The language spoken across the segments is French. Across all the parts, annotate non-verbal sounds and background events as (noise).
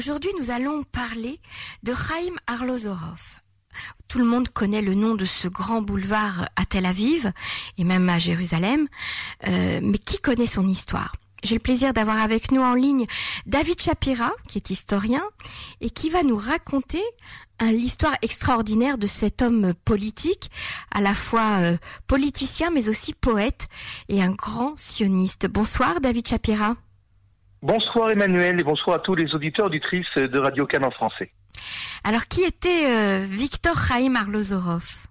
Aujourd'hui, nous allons parler de Chaim Arlozorov. Tout le monde connaît le nom de ce grand boulevard à Tel Aviv et même à Jérusalem, euh, mais qui connaît son histoire? J'ai le plaisir d'avoir avec nous en ligne David Shapira, qui est historien, et qui va nous raconter l'histoire extraordinaire de cet homme politique, à la fois euh, politicien mais aussi poète et un grand sioniste. Bonsoir David Shapira. Bonsoir Emmanuel et bonsoir à tous les auditeurs auditrices de Radio Cannes en français. Alors qui était euh, Victor Chaim Arlozorov?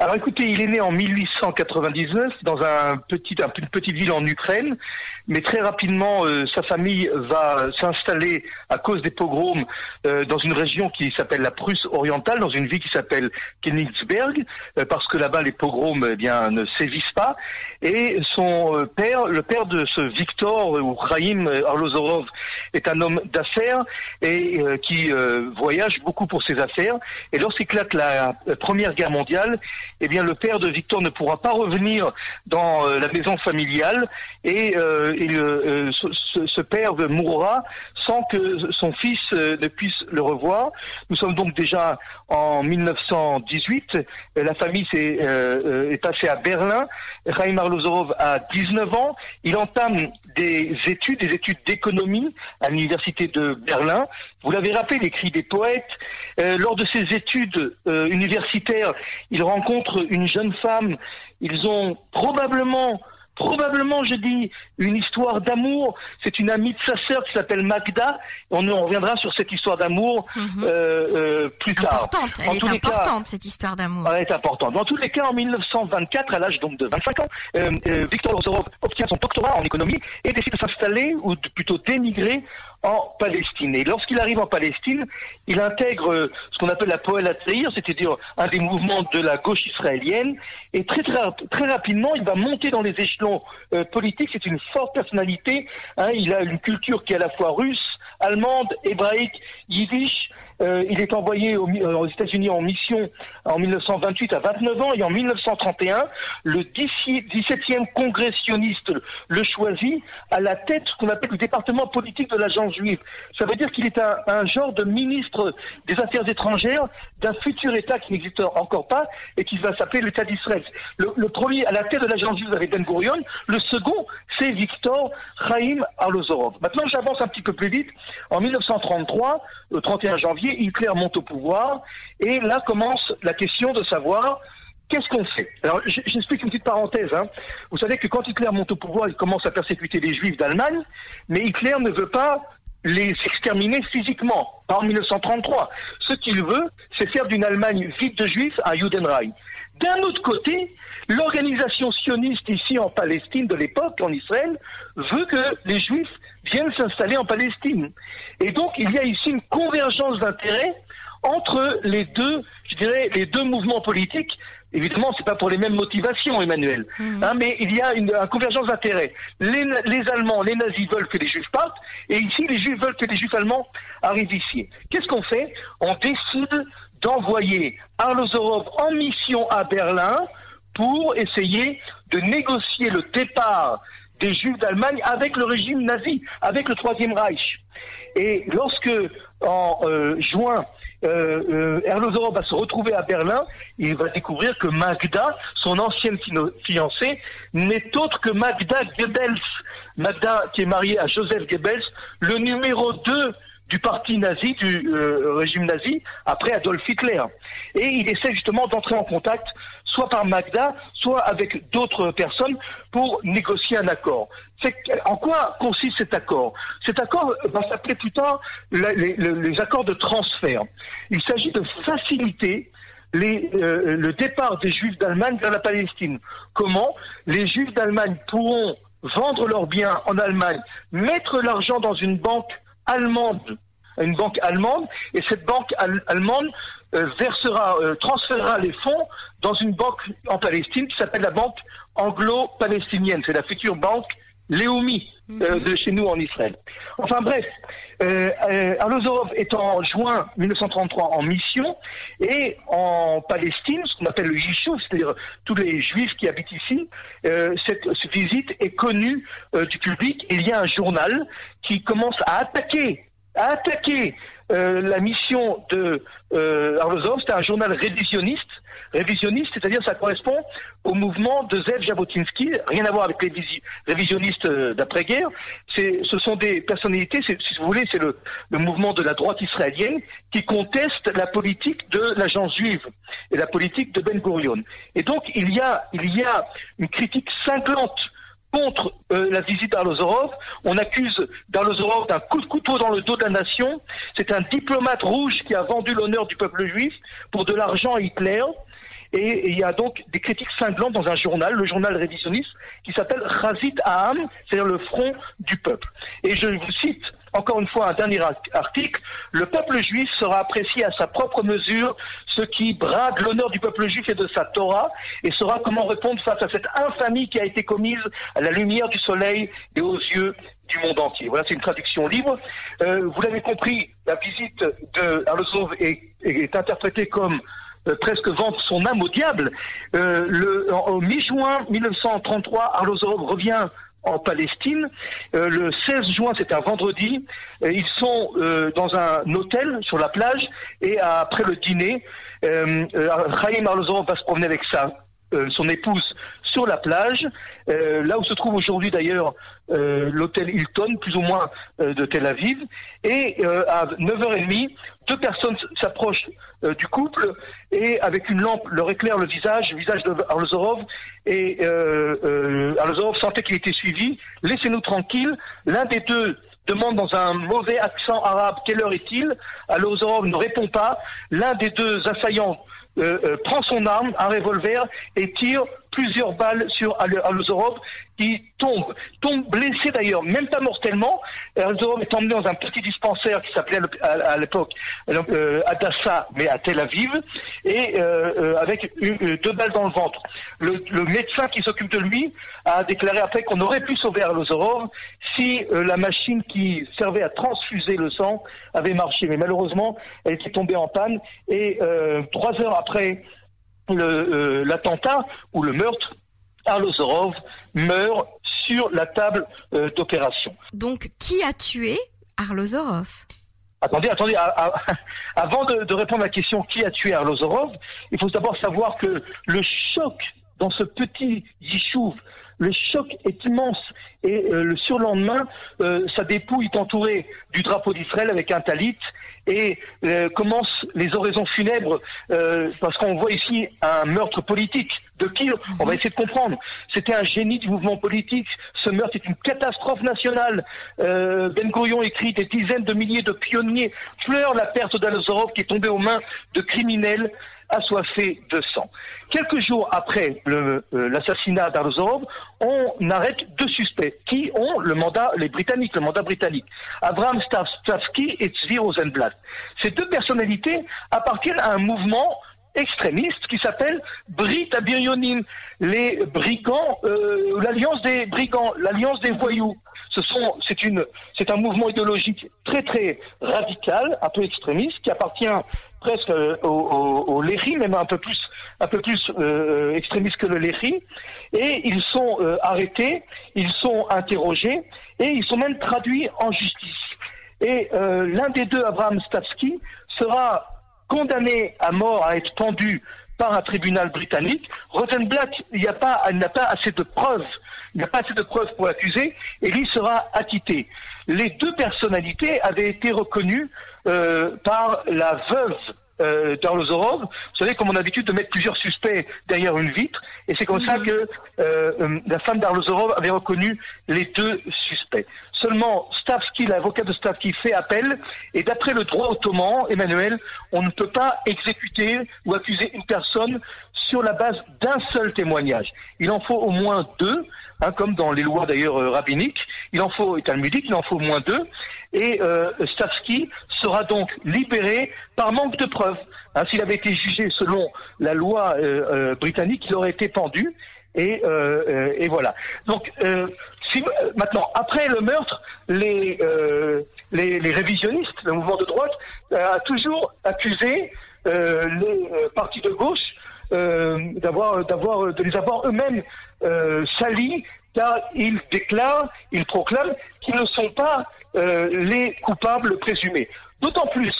Alors écoutez, il est né en 1899 dans un petit, une petite ville en Ukraine, mais très rapidement, euh, sa famille va s'installer à cause des pogroms euh, dans une région qui s'appelle la Prusse orientale, dans une ville qui s'appelle Königsberg, euh, parce que là-bas les pogroms eh bien ne sévissent pas. Et son père, le père de ce Victor ou Chaim Arlozorov, est un homme d'affaires et qui voyage beaucoup pour ses affaires. Et lorsqu'éclate la Première Guerre mondiale, eh bien le père de Victor ne pourra pas revenir dans euh, la maison familiale et, euh, euh, ce, père mourra sans que son fils ne puisse le revoir. Nous sommes donc déjà en 1918. La famille est, passée à Berlin. Raïm Arlozorov a 19 ans. Il entame des études, des études d'économie à l'université de Berlin. Vous l'avez rappelé, il écrit des poètes. lors de ses études universitaires, il rencontre une jeune femme. Ils ont probablement probablement, je dis, une histoire d'amour. C'est une amie de sa sœur qui s'appelle Magda. On, reviendra sur cette histoire d'amour mhm. euh, euh, plus tard. Elle est importante, cette histoire d'amour. Elle est importante. Dans tous les cas, en 1924, à l'âge donc de 25 ans, euh, Victor Ozorov obtient son doctorat en économie et décide de s'installer, ou plutôt d'émigrer en Palestine. Et lorsqu'il arrive en Palestine, il intègre euh, ce qu'on appelle la Poel c'est-à-dire un des mouvements de la gauche israélienne. Et très, très, très rapidement, il va monter dans les échelons euh, politiques. C'est une forte personnalité. Hein. il a une culture qui est à la fois russe, allemande, hébraïque, yiddish. Euh, il est envoyé euh, aux États-Unis en mission en 1928 à 29 ans et en 1931, le 17e congressionniste le choisit à la tête ce qu'on appelle le département politique de l'agence juive. Ça veut dire qu'il est un, genre de ministre des Affaires étrangères d'un futur État qui n'existe encore pas et qui va s'appeler l'État d'Israël. Le, premier à la tête de l'agence juive avec Ben Gurion, le second c'est Victor Chaim Arlozorov. Maintenant j'avance un petit peu plus vite. En 1933, le 31 janvier, Hitler monte au pouvoir, et là commence la question de savoir qu'est-ce qu'on fait Alors, j'explique une petite parenthèse. Hein. Vous savez que quand Hitler monte au pouvoir, il commence à persécuter les Juifs d'Allemagne, mais Hitler ne veut pas les exterminer physiquement, en 1933. Ce qu'il veut, c'est faire d'une Allemagne vide de Juifs un Judenreich. D'un autre côté, l'organisation sioniste ici en Palestine de l'époque, en Israël, veut que les Juifs viennent s'installer en Palestine. Et donc, il y a ici une convergence d'intérêts entre les deux, je dirais, les deux mouvements politiques. Évidemment, c'est pas pour les mêmes motivations, Emmanuel, mhm. hein, mais il y a une, convergence d'intérêts. Les, Allemands, les nazis veulent que les Juifs partent, et ici, les Juifs veulent que les Juifs allemands arrivent ici. Qu'est-ce qu'on fait? On décide d'envoyer Arlozorov en mission à Berlin pour essayer de négocier le départ des Juifs d'Allemagne avec le régime nazi, avec le Troisième Reich. Et lorsque, en euh, juin, euh, euh va se retrouver à Berlin, il va découvrir que Magda, son ancienne fiancée, n'est autre que Magda Goebbels. Magda qui est mariée à Joseph Goebbels, le numéro 2 du parti nazi, du euh, régime nazi, après Adolf Hitler. Et il essaie justement d'entrer en contact soit par Magda, soit avec d'autres personnes pour négocier un accord. En quoi consiste cet accord? Cet accord va s'appeler plus tard les, accords de transfert. Il s'agit de faciliter euh, le départ des Juifs d'Allemagne vers la Palestine. Comment? Les Juifs d'Allemagne pourront vendre leurs biens en Allemagne, mettre l'argent dans une banque allemande, une banque allemande, et cette banque allemande euh, versera, euh, transférera les fonds dans une banque en Palestine qui s'appelle la banque anglo-palestinienne. C'est la future banque Léomi euh, mhm. de chez nous en Israël. Enfin bref, euh, Arlozorov est en juin 1933 en mission et en Palestine, ce qu'on appelle le Yishuv, c'est-à-dire tous les juifs qui habitent ici, cette, cette, visite est connue du public. Il y a un journal qui commence à attaquer a attaqué la mission de Arlozov. C'était un journal révisionniste Révisionniste, c'est-à-dire ça correspond au mouvement de Zev Jabotinsky, rien à voir avec les révisionnistes euh, d'après-guerre. Ce sont des personnalités, si vous voulez, c'est le, mouvement de la droite israélienne qui conteste la politique de l'agence juive et la politique de Ben Gurion. Et donc il y a, il y a une critique cinglante contre euh, la visite d'Arlozorov. On accuse d'Arlozorov d'un coup de couteau dans le dos de la nation. C'est un diplomate rouge qui a vendu l'honneur du peuple juif pour de l'argent à Hitler. Et, il y a donc des critiques cinglantes dans un journal, le journal révisionniste, qui s'appelle Chazit Aham, c'est-à-dire le front du peuple. Et je vous cite encore une fois un dernier article, le peuple juif sera apprécié à sa propre mesure, ce qui brade l'honneur du peuple juif et de sa Torah, et saura comment répondre face à cette infamie qui a été commise à la lumière du soleil et aux yeux du monde entier. Voilà, c'est une traduction libre. Euh, vous l'avez compris, la visite de Arlosov est, est interprétée comme presque vendre son âme au diable. Euh, le, en, mi-juin 1933, Arlozorov revient en Palestine. Euh, le 16 juin, c'est un vendredi. ils sont dans un hôtel sur la plage et après le dîner, Chaim Arlozorov va se promener avec sa, son épouse sur la plage, là où se trouve aujourd'hui d'ailleurs l'hôtel Hilton, plus ou moins de Tel Aviv. Et à 9h30, deux personnes s'approchent euh, du couple et avec une lampe leur éclaire le visage, le visage d'Arlozorov et euh, euh, Arlozorov sentait qu'il était suivi. Laissez-nous tranquilles. L'un des deux demande dans un mauvais accent arabe quelle heure est-il? Arlozorov ne répond pas. L'un des deux assaillants euh, euh, prend son arme, un revolver, et tire plusieurs balles sur Alozorov qui tombe, tombe blessé d'ailleurs, même pas mortellement. Alozorov est emmené dans un petit dispensaire qui s'appelait à l'époque euh, Adassa, mais à Tel Aviv, et euh, avec deux balles dans le ventre. Le, médecin qui s'occupe de lui a déclaré après qu'on aurait pu sauver Alozorov si la machine qui servait à transfuser le sang avait marché. Mais malheureusement, elle était tombée en panne, et trois heures après euh, l'attentat ou le meurtre, Arlozorov meurt sur la table euh, d'opération. Donc, qui a tué Arlozorov Attendez, attendez, (laughs) avant de, répondre à la question qui a tué Arlozorov, il faut d'abord savoir que le choc dans ce petit Yishuv, le choc est immense. Et euh, le surlendemain, sa dépouille est entourée du drapeau d'Israël avec un talit et euh, commencent les oraisons funèbres, euh, parce qu'on voit ici un meurtre politique. De qui? On va essayer de comprendre. C'était un génie du mouvement politique. Ce meurtre est une catastrophe nationale. Euh, ben Gurion écrit des dizaines de milliers de pionniers pleurent la perte d'Alzorov qui est tombé aux mains de criminels assoiffé de sang. Quelques jours après euh, l'assassinat d'Arlozorov, on arrête deux suspects qui ont le mandat, les Britanniques, le mandat britannique. Abraham Stavsky et Tzvi Rosenblatt. Ces deux personnalités appartiennent à un mouvement extrémiste qui s'appelle Brit Abirionim, les brigands, euh, l'alliance des brigands, l'alliance des voyous. C'est un mouvement idéologique très très radical, un peu extrémiste, qui appartient presque euh, au, au, même un peu plus, plus euh, extrémiste que le Léhi. Et ils sont euh, arrêtés, ils sont interrogés et ils sont même traduits en justice. Et l'un des deux, Abraham Stavsky, sera condamné à mort à être pendu par un tribunal britannique. Rosenblatt, il n'a pas assez de preuves, pas assez de preuves pour l'accuser, et lui sera acquitté. Les deux personnalités avaient été reconnues euh, par la veuve euh, d'Arlozorov. Vous savez, comme on a l'habitude de mettre plusieurs suspects derrière une vitre, et c'est comme ça mhm. que euh, euh, la femme d'Arlozorov avait reconnu les deux suspects. Seulement, Stavsky, l'avocat de Stavsky, fait appel, et d'après le droit ottoman, Emmanuel, on ne peut pas exécuter ou accuser une personne sur la base d'un seul témoignage. Il en faut au moins deux, hein, comme dans les lois d'ailleurs rabbiniques, il en faut, et il en faut au moins deux, et euh, Stavsky sera donc libéré par manque de preuves. Hein, S'il avait été jugé selon la loi euh, euh, britannique, il aurait été pendu. Et, euh, voilà. Donc, si, maintenant, après le meurtre, les, les, révisionnistes, le mouvement de droite, a toujours accusé les partis de gauche d'avoir, d'avoir, de les avoir eux-mêmes salis car ils déclarent, ils proclament qu'ils ne sont pas euh, les coupables présumés. D'autant plus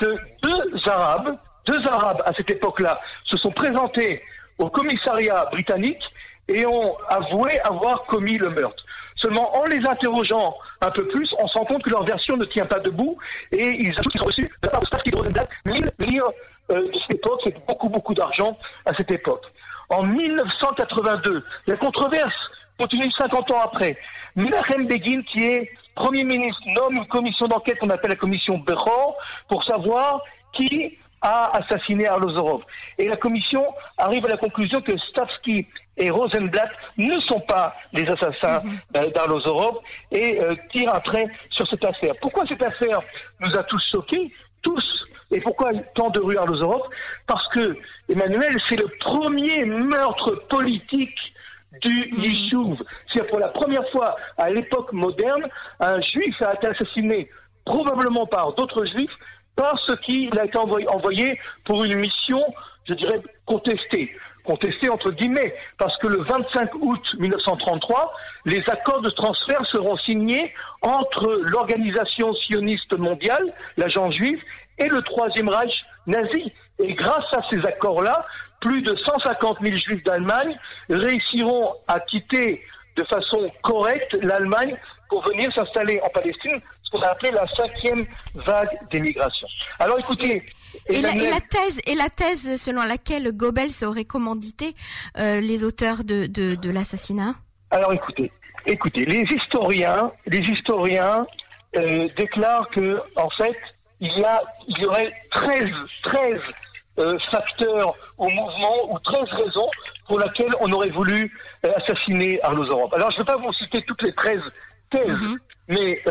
que deux Arabes, deux Arabes à cette époque-là, se sont présentés au commissariat britannique et ont avoué avoir commis le meurtre. Seulement, en les interrogeant un peu plus, on se rend compte que leur version ne tient pas debout et ils ont reçu de la part de Starsky Rosenblatt 1000 livres euh, de cette époque, c'est beaucoup, beaucoup d'argent à cette époque. En 1982, la controverse continue 50 ans après. Menachem Begin, qui est Premier ministre, nomme une commission d'enquête qu'on appelle la commission Bechor pour savoir qui a assassiné Arlozorov. Et la commission arrive à la conclusion que Stavsky et Rosenblatt ne sont pas les assassins mhm. d'Arlozorov et euh, tire un trait sur cette affaire. Pourquoi cette affaire nous a tous choqués Tous. Et pourquoi tant de rues Arlozorov Parce que, Emmanuel, c'est le premier meurtre politique du mhm. Yishuv. C'est pour la première fois à l'époque moderne, un juif a été assassiné probablement par d'autres juifs parce qu'il a été envoyé pour une mission, je dirais, contestée contesté entre guillemets, parce que le 25 août 1933, les accords de transfert seront signés entre l'organisation sioniste mondiale, l'agent juif, et le Troisième Reich nazi. Et grâce à ces accords-là, plus de 150 000 juifs d'Allemagne réussiront à quitter de façon correcte l'Allemagne pour venir s'installer en Palestine, ce qu'on a appelé la cinquième vague d'émigration. Alors écoutez, et, la, thèse, et la thèse selon laquelle Goebbels aurait commandité euh, les auteurs de, de, l'assassinat? Alors écoutez, écoutez, les historiens, les historiens euh, déclarent que en fait, il y a, il y aurait 13, 13 euh, facteurs au mouvement ou 13 raisons pour lesquelles on aurait voulu assassiner Arlozorov. Alors je ne vais pas vous citer toutes les 13 Mm-hmm. Mais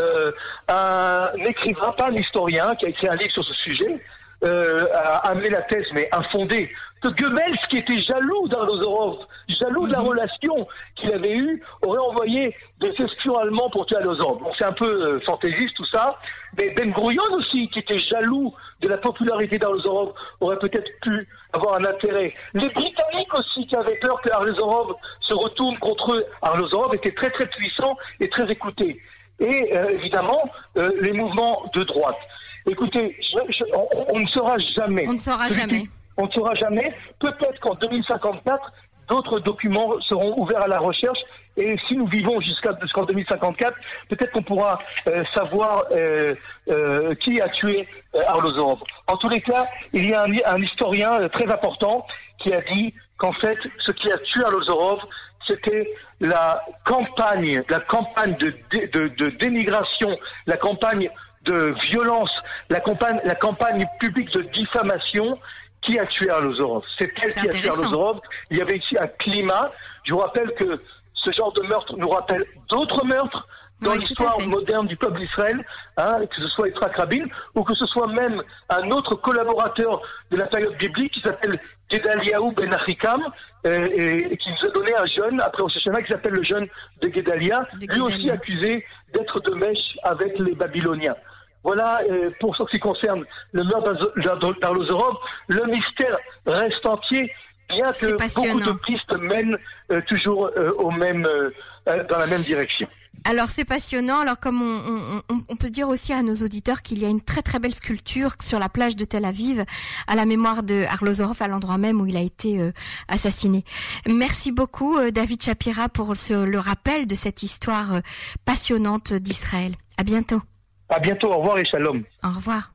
un écrivain, pas un historien, qui a écrit un livre sur ce sujet, euh, a amené la thèse, mais infondée, que Goebbels, qui était jaloux d'Arlozorov, jaloux de la mhm. relation qu'il avait eue, aurait envoyé des espions allemands pour tuer Arlozorov. Bon, c'est un peu euh, fantaisiste tout ça, mais Ben Gurion aussi, qui était jaloux de la popularité d'Arlozorov, aurait peut-être pu avoir un intérêt. Les Britanniques aussi, qui avaient peur que Arlozorov se retourne contre eux, Arlozorov était très très puissant et très écouté. Et euh, évidemment, les mouvements de droite. Écoutez, on, ne saura jamais. On ne saura jamais. On ne saura jamais. Peut-être qu'en 2054, d'autres documents seront ouverts à la recherche. Et si nous vivons jusqu'en 2054, peut-être qu'on pourra euh, savoir euh, euh, qui a tué Arlozorov. En tous les cas, il y a un, historien très important qui a dit qu'en fait, ce qui a tué Arlozorov, c'était la campagne, la campagne de, de, de dénigration, la campagne de violence, la campagne, la campagne publique de diffamation qui a tué Arlozorov. C'est elle qui a tué Arlozorov. Il y avait ici un climat. Je vous rappelle que ce genre de meurtre nous rappelle d'autres meurtres dans l'histoire moderne du peuple d'Israël, hein, que ce soit Yitzhak Rabin, ou que ce soit même un autre collaborateur de la période biblique qui s'appelle Gedaliahu ben Achikam, euh, et, qui nous a donné un jeune, après Rosh qui s'appelle le jeune de Gedalia, lui aussi accusé d'être de mèche avec les Babyloniens. Voilà euh, pour ce qui concerne le meurtre d'Arlozorov. Le mystère reste entier, bien que beaucoup de pistes mènent euh, toujours euh, au même, dans la même direction. Alors c'est passionnant. Alors comme on, peut dire aussi à nos auditeurs qu'il y a une très très belle sculpture sur la plage de Tel Aviv à la mémoire de Arlozorov à l'endroit même où il a été assassiné. Merci beaucoup David Shapira pour le rappel de cette histoire passionnante d'Israël. À bientôt. À bientôt. Au revoir et shalom. Au revoir.